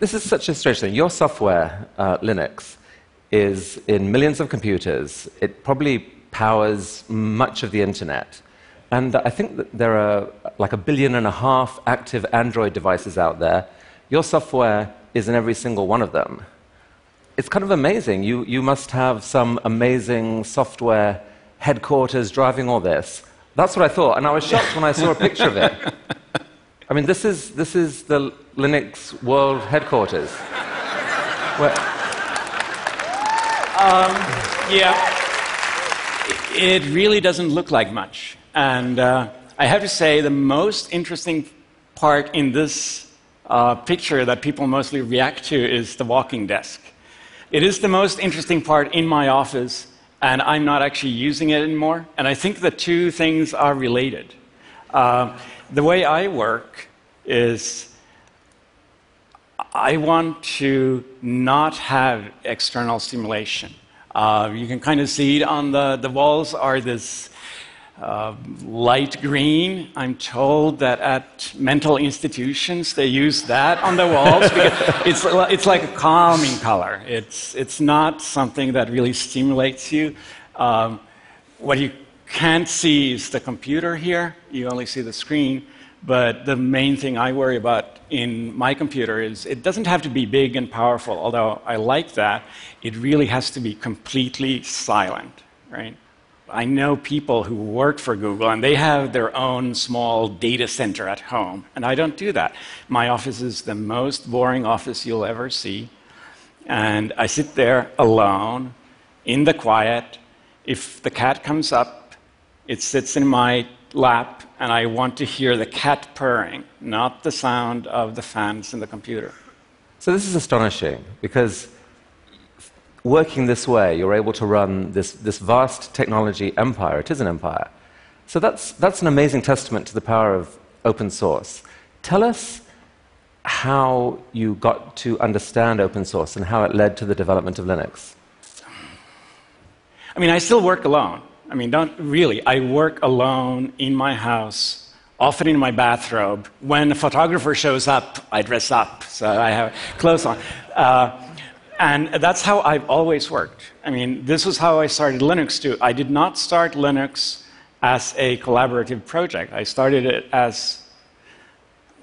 this is such a strange thing. Your software, uh, Linux, is in millions of computers. It probably powers much of the internet. And I think that there are like a billion and a half active Android devices out there. Your software is in every single one of them. It's kind of amazing. You, you must have some amazing software headquarters driving all this. That's what I thought. And I was shocked when I saw a picture of it. I mean, this is, this is the Linux World Headquarters. Where... Um, yeah. It really doesn't look like much. And uh, I have to say, the most interesting part in this uh, picture that people mostly react to is the walking desk. It is the most interesting part in my office, and I'm not actually using it anymore. And I think the two things are related. Uh, the way I work is I want to not have external stimulation. Uh, you can kind of see it on the, the walls are this uh, light green. I'm told that at mental institutions they use that on the walls because it's, it's like a calming color. It's, it's not something that really stimulates you. Um, what you can't see is the computer here, you only see the screen. But the main thing I worry about in my computer is it doesn't have to be big and powerful, although I like that. It really has to be completely silent, right? I know people who work for Google and they have their own small data center at home, and I don't do that. My office is the most boring office you'll ever see, and I sit there alone in the quiet. If the cat comes up, it sits in my lap, and I want to hear the cat purring, not the sound of the fans in the computer. So, this is astonishing because working this way, you're able to run this, this vast technology empire. It is an empire. So that's, that's an amazing testament to the power of open source. Tell us how you got to understand open source and how it led to the development of Linux. I mean, I still work alone. I mean, don't really. I work alone in my house, often in my bathrobe. When a photographer shows up, I dress up, so I have clothes on. Uh, and that's how I've always worked. I mean, this is how I started Linux too. I did not start Linux as a collaborative project. I started it as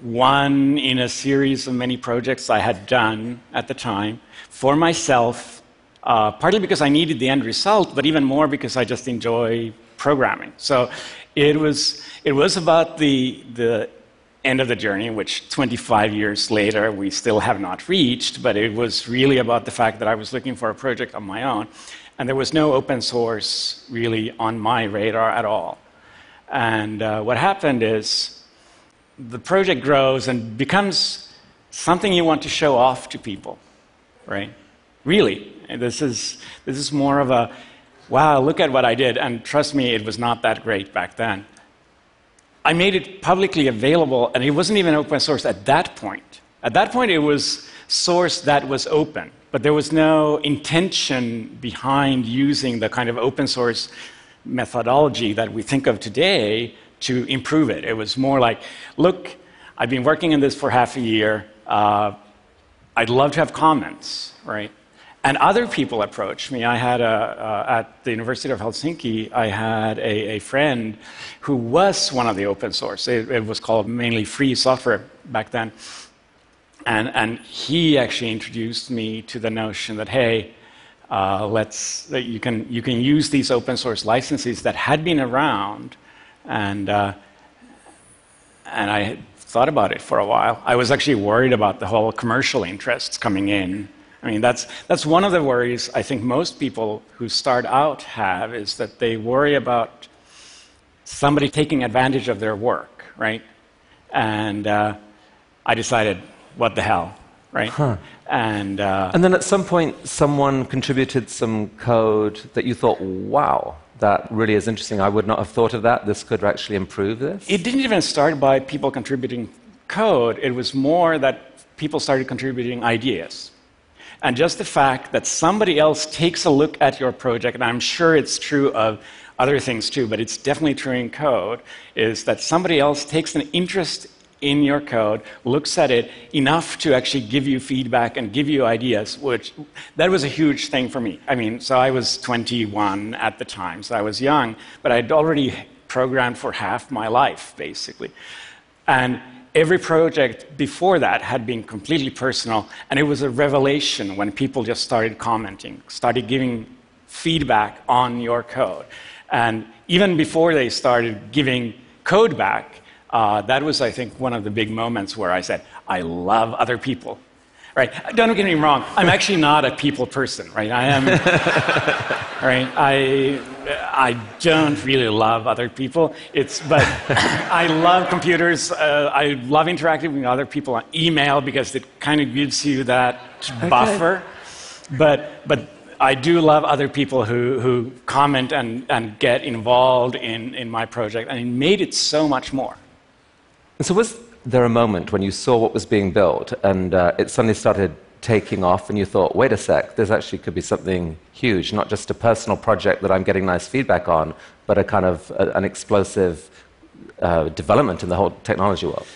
one in a series of many projects I had done at the time for myself, uh, partly because I needed the end result, but even more because I just enjoy programming. So it was, it was about the, the end of the journey, which 25 years later we still have not reached, but it was really about the fact that I was looking for a project on my own, and there was no open source really on my radar at all. And uh, what happened is the project grows and becomes something you want to show off to people, right? Really. This is, this is more of a, wow, look at what I did. And trust me, it was not that great back then. I made it publicly available, and it wasn't even open source at that point. At that point, it was source that was open, but there was no intention behind using the kind of open source methodology that we think of today to improve it. It was more like, look, I've been working on this for half a year. Uh, I'd love to have comments, right? And other people approached me. I had a, uh, at the University of Helsinki, I had a, a, friend who was one of the open source. It, it, was called mainly free software back then. And, and he actually introduced me to the notion that, hey, uh, let's, you, can, you can use these open source licenses that had been around. And, uh, and I thought about it for a while. I was actually worried about the whole commercial interests coming in I mean, that's, that's one of the worries I think most people who start out have is that they worry about somebody taking advantage of their work, right? And uh, I decided, what the hell, right? Huh. And, uh, and then at some point, someone contributed some code that you thought, wow, that really is interesting. I would not have thought of that. This could actually improve this. It didn't even start by people contributing code, it was more that people started contributing ideas. And just the fact that somebody else takes a look at your project, and I'm sure it's true of other things too, but it's definitely true in code, is that somebody else takes an interest in your code, looks at it enough to actually give you feedback and give you ideas, which that was a huge thing for me. I mean, so I was 21 at the time, so I was young, but I'd already programmed for half my life, basically. And every project before that had been completely personal, and it was a revelation when people just started commenting, started giving feedback on your code. And even before they started giving code back, uh, that was, I think, one of the big moments where I said, I love other people. Right? Don't get me wrong. I'm actually not a people person, right? I am. right? I I don't really love other people. It's but I love computers. Uh, I love interacting with other people on email because it kind of gives you that okay. buffer. But but I do love other people who, who comment and, and get involved in, in my project, and it made it so much more. And so, was there a moment when you saw what was being built and uh, it suddenly started taking off, and you thought, wait a sec, this actually could be something huge, not just a personal project that I'm getting nice feedback on, but a kind of a, an explosive uh, development in the whole technology world?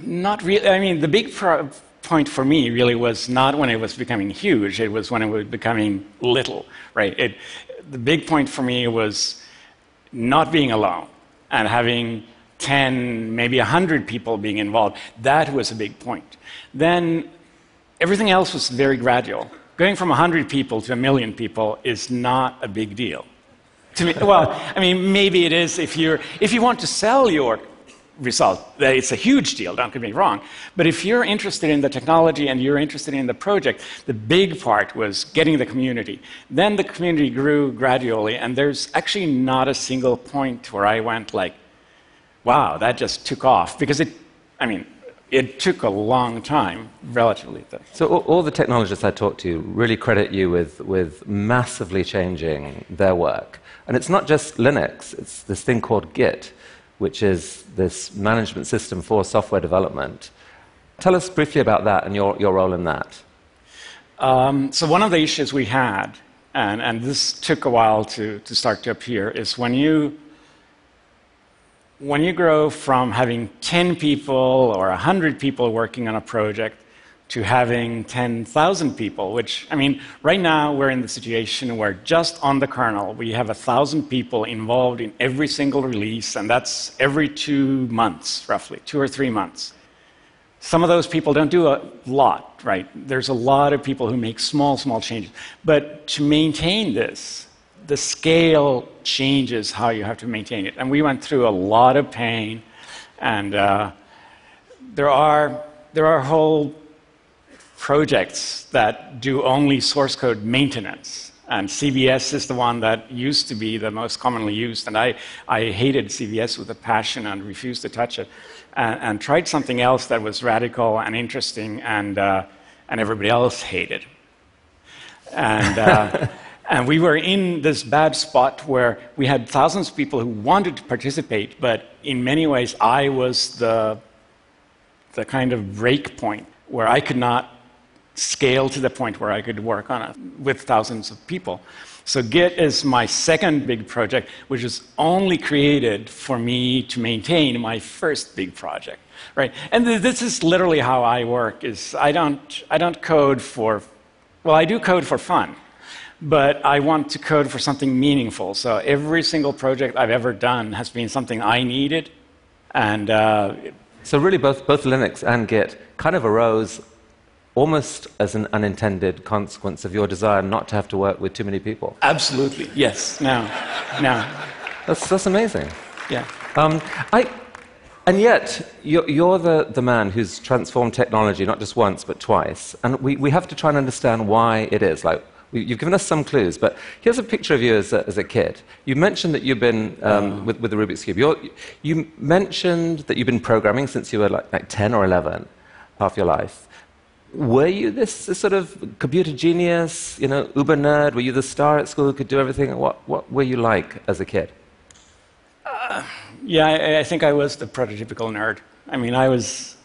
Not really. I mean, the big pro- point for me really was not when it was becoming huge, it was when it was becoming little, right? It, the big point for me was not being alone and having 10, maybe 100 people being involved. That was a big point. Then everything else was very gradual. Going from 100 people to a million people is not a big deal. To me, well, I mean, maybe it is if, you're, if you want to sell your result. It's a huge deal, don't get me wrong. But if you're interested in the technology and you're interested in the project, the big part was getting the community. Then the community grew gradually, and there's actually not a single point where I went like, wow, that just took off. Because it, I mean, it took a long time, relatively. Though. So all, all, the technologists I talked to really credit you with, with massively changing their work. And it's not just Linux, it's this thing called Git, which is this management system for software development. Tell us briefly about that and your, your role in that. Um, so one of the issues we had, and, and this took a while to, to start to appear, is when you when you grow from having 10 people or 100 people working on a project to having 10,000 people, which, I mean, right now we're in the situation where just on the kernel, we have 1,000 people involved in every single release, and that's every two months, roughly, two or three months. Some of those people don't do a lot, right? There's a lot of people who make small, small changes. But to maintain this, the scale changes how you have to maintain it. And we went through a lot of pain, and uh, there, are, there are whole projects that do only source code maintenance. And CVS is the one that used to be the most commonly used. And I, I hated CVS with a passion and refused to touch it. And, and tried something else that was radical and interesting, and, uh, and everybody else hated. And uh, And we were in this bad spot where we had thousands of people who wanted to participate, but in many ways, I was the, the kind of break point where I could not scale to the point where I could work on it with thousands of people. So Git is my second big project, which is only created for me to maintain my first big project, right? And this is literally how I work. Is I don't I don't code for, well, I do code for fun but I want to code for something meaningful. So every single project I've ever done has been something I needed. And uh, so, really, both, both Linux and Git kind of arose almost as an unintended consequence of your desire not to have to work with too many people. Absolutely, yes. Now, now. That's, that's amazing. Yeah. Um, I, and yet, you're, you're, the, the man who's transformed technology not just once, but twice. And we, we have to try and understand why it is. Like, You've given us some clues, but here's a picture of you as a, as a kid. You mentioned that you've been um, uh. with, with, the Rubik's Cube. You're, you mentioned that you've been programming since you were like, like 10 or 11, half your life. Were you this, this, sort of computer genius, you know, uber nerd? Were you the star at school who could do everything? What, what were you like as a kid? Uh, yeah, I, I think I was the prototypical nerd. I mean, I was,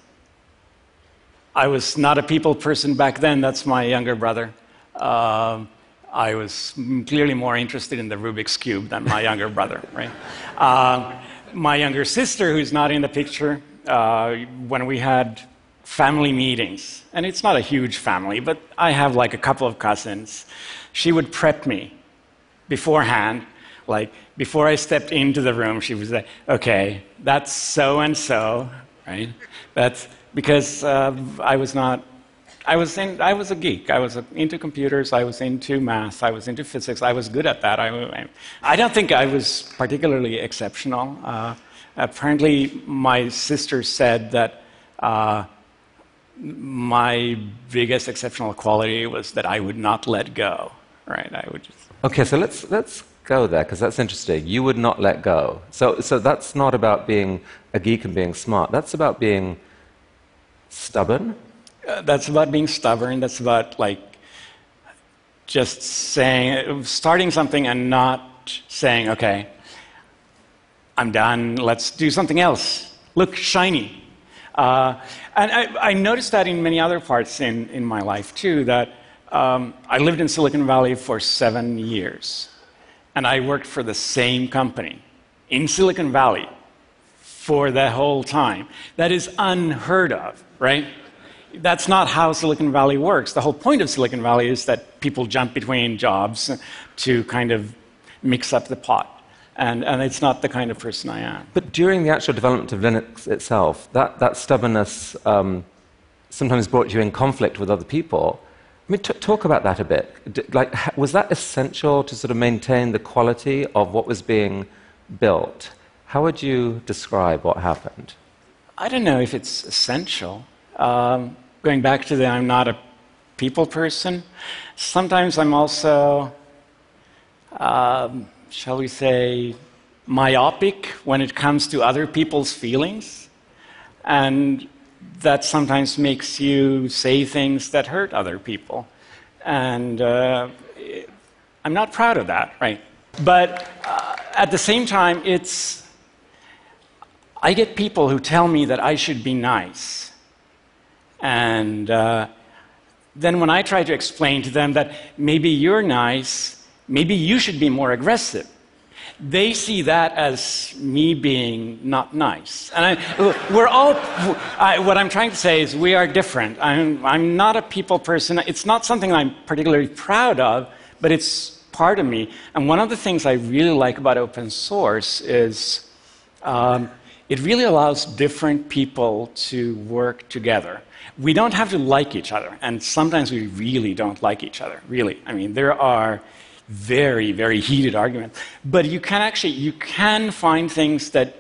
I was not a people person back then. That's my younger brother. Uh, I was clearly more interested in the Rubik's Cube than my younger brother, right? Uh, my younger sister, who's not in the picture, uh, when we had family meetings, and it's not a huge family, but I have like a couple of cousins, she would prep me beforehand. Like before I stepped into the room, she would say, "Okay, that's so and so, right? That's because uh, I was not I was, in, I was a geek. I was into computers. I was into math. I was into physics. I was good at that. I, I don't think I was particularly exceptional. Uh, apparently, my sister said that uh, my biggest exceptional quality was that I would not let go. Right? I would just. Okay, so let's let's go there because that's interesting. You would not let go. So so that's not about being a geek and being smart. That's about being stubborn uh, that's about being stubborn. That's about like just saying, starting something and not saying, okay, I'm done, let's do something else. Look shiny. Uh, and I, I, noticed that in many other parts in, in my life too, that um, I lived in Silicon Valley for seven years. And I worked for the same company in Silicon Valley for the whole time. That is unheard of, right? That's not how Silicon Valley works. The whole point of Silicon Valley is that people jump between jobs to kind of mix up the pot. And, and it's not the kind of person I am. But during the actual development of Linux itself, that, that stubbornness um, sometimes brought you in conflict with other people. I mean, t- talk about that a bit. D- like, was that essential to sort of maintain the quality of what was being built? How would you describe what happened? I don't know if it's essential. Um, going back to the I'm not a people person, sometimes I'm also, um, shall we say, myopic when it comes to other people's feelings. And that sometimes makes you say things that hurt other people. And uh, I'm not proud of that, right? But uh, at the same time, it's. I get people who tell me that I should be nice. And uh, then when I try to explain to them that maybe you're nice, maybe you should be more aggressive, they see that as me being not nice. And I, we're all, I, what I'm trying to say is we are different. I'm, I'm not a people person. It's not something I'm particularly proud of, but it's part of me. And one of the things I really like about open source is um, it really allows different people to work together we don't have to like each other, and sometimes we really don't like each other, really. I mean, there are very, very heated arguments, but you can actually, you can find things that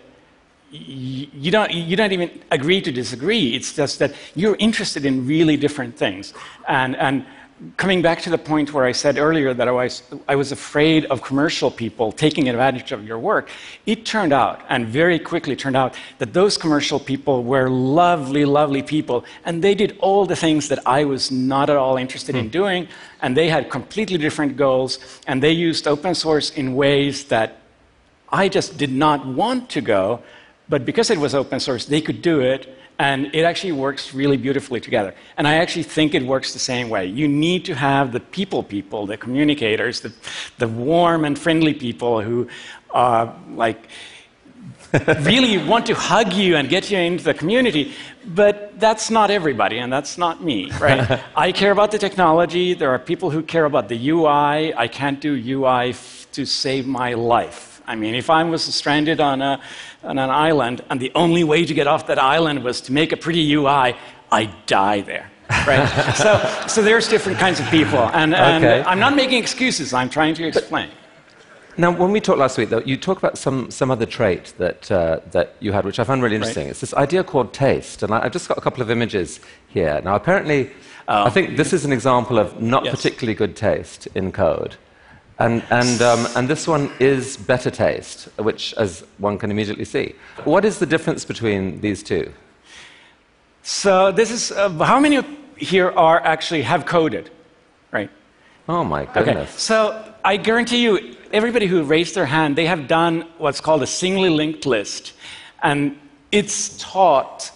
you don't, you don't even agree to disagree. It's just that you're interested in really different things. And, and coming back to the point where I said earlier that I was, I was afraid of commercial people taking advantage of your work, it turned out, and very quickly turned out, that those commercial people were lovely, lovely people, and they did all the things that I was not at all interested in hmm. doing, and they had completely different goals, and they used open source in ways that I just did not want to go, but because it was open source, they could do it, and it actually works really beautifully together. And I actually think it works the same way. You need to have the people people, the communicators, the, the warm and friendly people who are like really want to hug you and get you into the community. But that's not everybody, and that's not me, right? I care about the technology. There are people who care about the UI. I can't do UI to save my life. I mean, if I was stranded on, a, on an island and the only way to get off that island was to make a pretty UI, I'd die there. Right? so, so there's different kinds of people. And, and okay. I'm not making excuses, I'm trying to explain. But, now, when we talked last week, though, you talked about some, some other trait that, uh, that you had, which I found really interesting. Right. It's this idea called taste. And I, have just got a couple of images here. Now, apparently, oh. I think this is an example of not yes. particularly good taste in code. And, and, um, and this one is better taste, which, as one can immediately see. What is the difference between these two? So, this is uh, how many here are actually have coded, right? Oh my goodness. Okay. So, I guarantee you, everybody who raised their hand, they have done what's called a singly linked list. And it's taught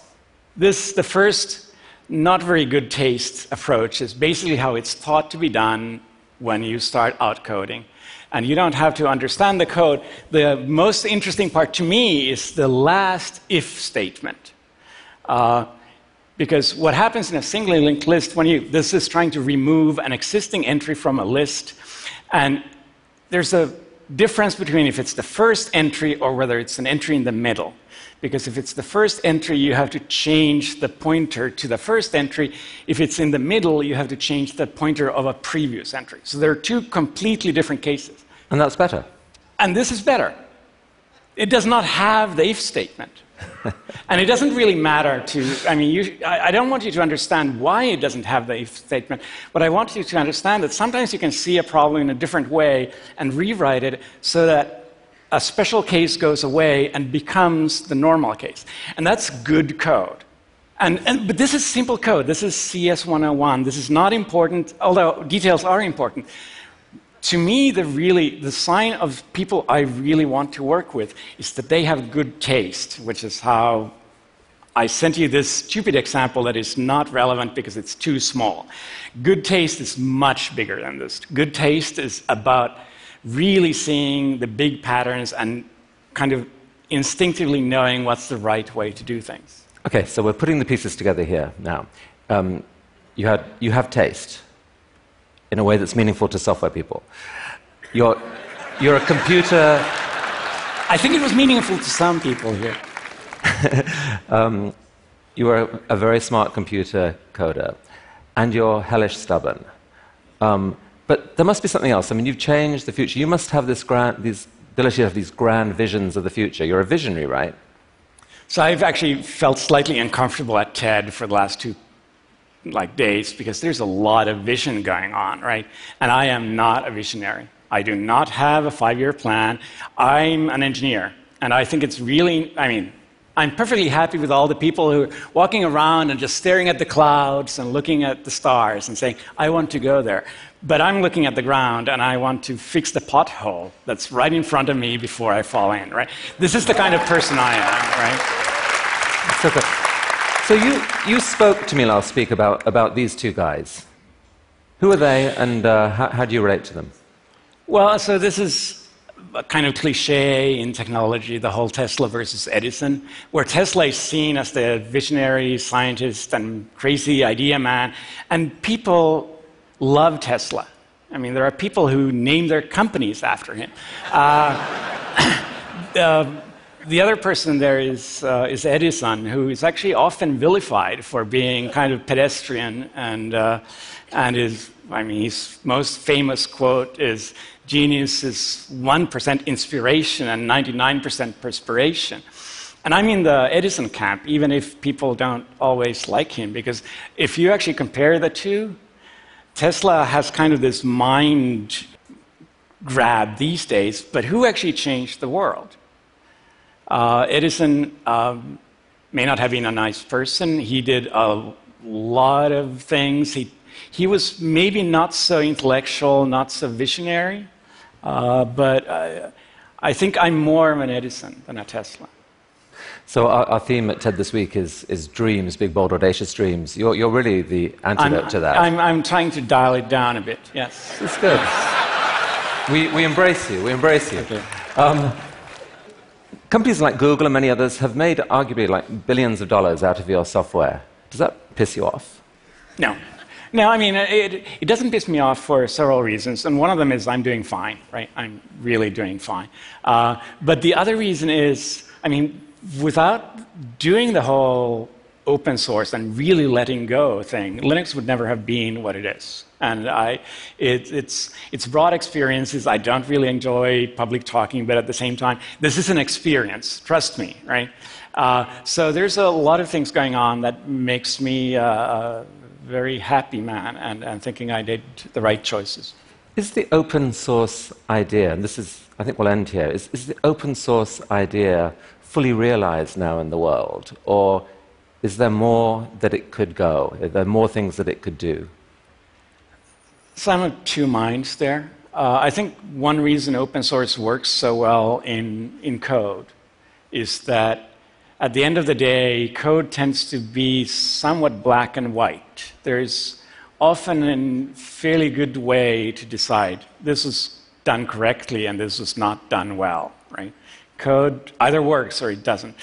this, the first not very good taste approach is basically how it's taught to be done when you start out coding. And you don't have to understand the code. The most interesting part to me is the last if statement. Uh, because what happens in a singly linked list when you this is trying to remove an existing entry from a list, and there's a difference between if it's the first entry or whether it's an entry in the middle. Because if it's the first entry, you have to change the pointer to the first entry. If it's in the middle, you have to change the pointer of a previous entry. So there are two completely different cases. And that's better. And this is better. It does not have the if statement. and it doesn't really matter to, I mean, you, I, I, don't want you to understand why it doesn't have the if statement, but I want you to understand that sometimes you can see a problem in a different way and rewrite it so that a special case goes away and becomes the normal case. And that's good code. And, and, but this is simple code. This is CS 101. This is not important, although details are important. To me, the really the sign of people I really want to work with is that they have good taste, which is how I sent you this stupid example that is not relevant because it's too small. Good taste is much bigger than this. Good taste is about really seeing the big patterns and kind of instinctively knowing what's the right way to do things. Okay, so we're putting the pieces together here now. Um, you, had, you have taste in a way that's meaningful to software people. You're, you're a computer. I think it was meaningful to some people here. um, you are a, a, very smart computer coder, and you're hellish stubborn. Um, but there must be something else. I mean, you've changed the future. You must have this grand, these ability to have these grand visions of the future. You're a visionary, right? So I've actually felt slightly uncomfortable at TED for the last two like days because there's a lot of vision going on, right? And I am not a visionary. I do not have a five-year plan. I'm an engineer, and I think it's really, I mean, I'm perfectly happy with all the people who are walking around and just staring at the clouds and looking at the stars and saying, I want to go there. But I'm looking at the ground and I want to fix the pothole that's right in front of me before I fall in, right? This is the kind of person I am, right? So, so you, you spoke to me last week about, about these two guys. Who are they and uh, how, how do you relate to them? Well, so this is a kind of cliche in technology, the whole Tesla versus Edison, where Tesla is seen as the visionary scientist and crazy idea man, and people love Tesla. I mean, there are people who name their companies after him. Uh, uh, the other person there is, uh, is Edison, who is actually often vilified for being kind of pedestrian and, uh, and is, I mean, his most famous quote is genius is 1% inspiration and 99% perspiration. And I'm in the Edison camp, even if people don't always like him, because if you actually compare the two, Tesla has kind of this mind grab these days, but who actually changed the world? Uh, Edison um, may not have been a nice person. He did a lot of things. He, he was maybe not so intellectual, not so visionary, uh, but uh, I think I'm more of an Edison than a Tesla. So our, our, theme at TED this week is, is dreams, big, bold, audacious dreams. You're, you're really the antidote I'm, to that. I'm, I'm trying to dial it down a bit, yes. It's good. we, we embrace you, we embrace you. Okay. Um, companies like Google and many others have made arguably like billions of dollars out of your software. Does that piss you off? No. No, I mean, it, it doesn't piss me off for several reasons. And one of them is I'm doing fine, right? I'm really doing fine. Uh, but the other reason is, I mean, without doing the whole open source and really letting go thing, Linux would never have been what it is. And I, it, it's, it's broad experiences. I don't really enjoy public talking, but at the same time, this is an experience. Trust me, right? Uh, so there's a lot of things going on that makes me uh, a very happy man and, and thinking I did the right choices. Is the open source idea, and this is, I think we'll end here, is, is the open source idea fully realized now in the world? Or is there more that it could go? Are there more things that it could do? So I'm of two minds there. Uh, I think one reason open source works so well in, in code is that at the end of the day, code tends to be somewhat black and white. There's often a fairly good way to decide this is done correctly and this is not done well, right? code either works or it doesn't,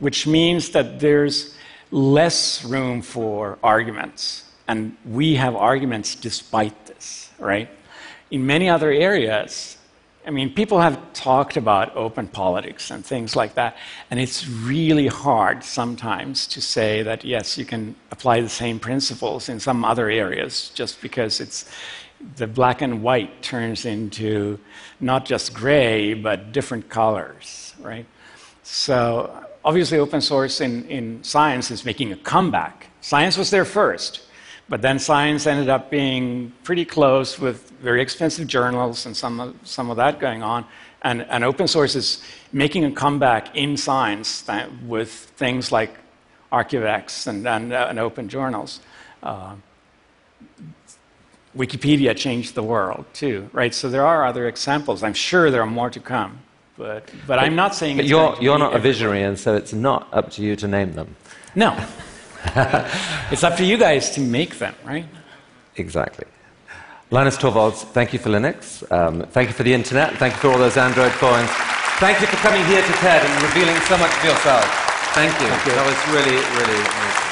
which means that there's less room for arguments. And we have arguments despite this, right? In many other areas, I mean, people have talked about open politics and things like that, and it's really hard sometimes to say that, yes, you can apply the same principles in some other areas just because it's the black and white turns into not just gray, but different colors, right? So, obviously, open source in, in science is making a comeback. Science was there first, but then science ended up being pretty close with very expensive journals and some of, some of that going on. And, and open source is making a comeback in science with things like arXiv and, and, uh, and open journals. Uh, Wikipedia changed the world too, right? So there are other examples. I'm sure there are more to come. But, but I'm not saying but you're, you're not a visionary, and so it's not up to you to name them. No. it's up to you guys to make them, right? Exactly. Linus Torvalds, thank you for Linux. Um, thank you for the internet. Thank you for all those Android coins. Thank you for coming here to TED and revealing so much of yourself. Thank you. Thank you. That was really, really.